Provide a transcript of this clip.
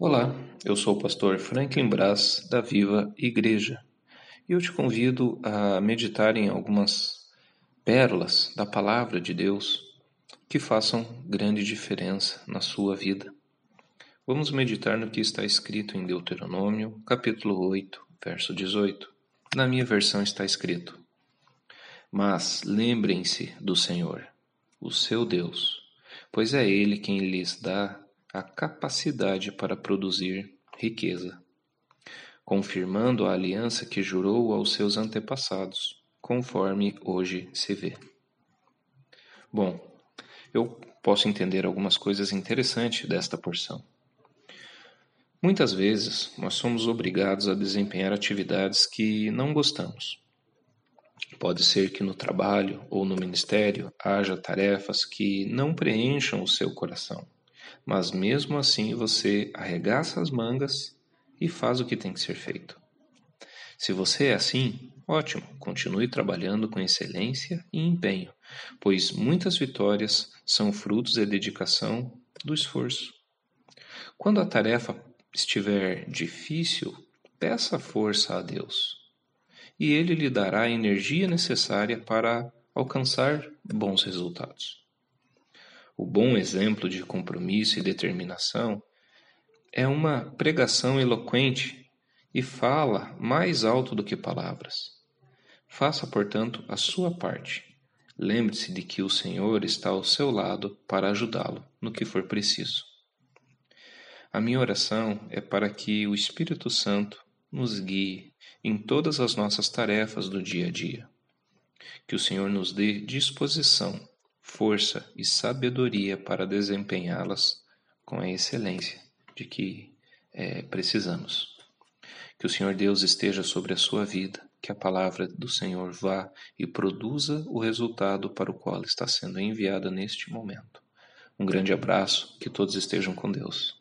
Olá, eu sou o pastor Franklin Brás da Viva Igreja e eu te convido a meditar em algumas pérolas da palavra de Deus que façam grande diferença na sua vida. Vamos meditar no que está escrito em Deuteronômio, capítulo 8, verso 18. Na minha versão está escrito: Mas lembrem-se do Senhor, o seu Deus, pois é Ele quem lhes dá a capacidade para produzir riqueza, confirmando a aliança que jurou aos seus antepassados, conforme hoje se vê. Bom, eu posso entender algumas coisas interessantes desta porção. Muitas vezes nós somos obrigados a desempenhar atividades que não gostamos. Pode ser que no trabalho ou no ministério haja tarefas que não preencham o seu coração mas mesmo assim você arregaça as mangas e faz o que tem que ser feito. Se você é assim, ótimo, continue trabalhando com excelência e empenho, pois muitas vitórias são frutos da dedicação do esforço. Quando a tarefa estiver difícil, peça força a Deus, e Ele lhe dará a energia necessária para alcançar bons resultados. O bom exemplo de compromisso e determinação é uma pregação eloquente e fala mais alto do que palavras. Faça, portanto, a sua parte. Lembre-se de que o Senhor está ao seu lado para ajudá-lo no que for preciso. A minha oração é para que o Espírito Santo nos guie em todas as nossas tarefas do dia a dia. Que o Senhor nos dê disposição força e sabedoria para desempenhá-las com a excelência de que é, precisamos. Que o Senhor Deus esteja sobre a sua vida, que a palavra do Senhor vá e produza o resultado para o qual está sendo enviada neste momento. Um grande abraço, que todos estejam com Deus.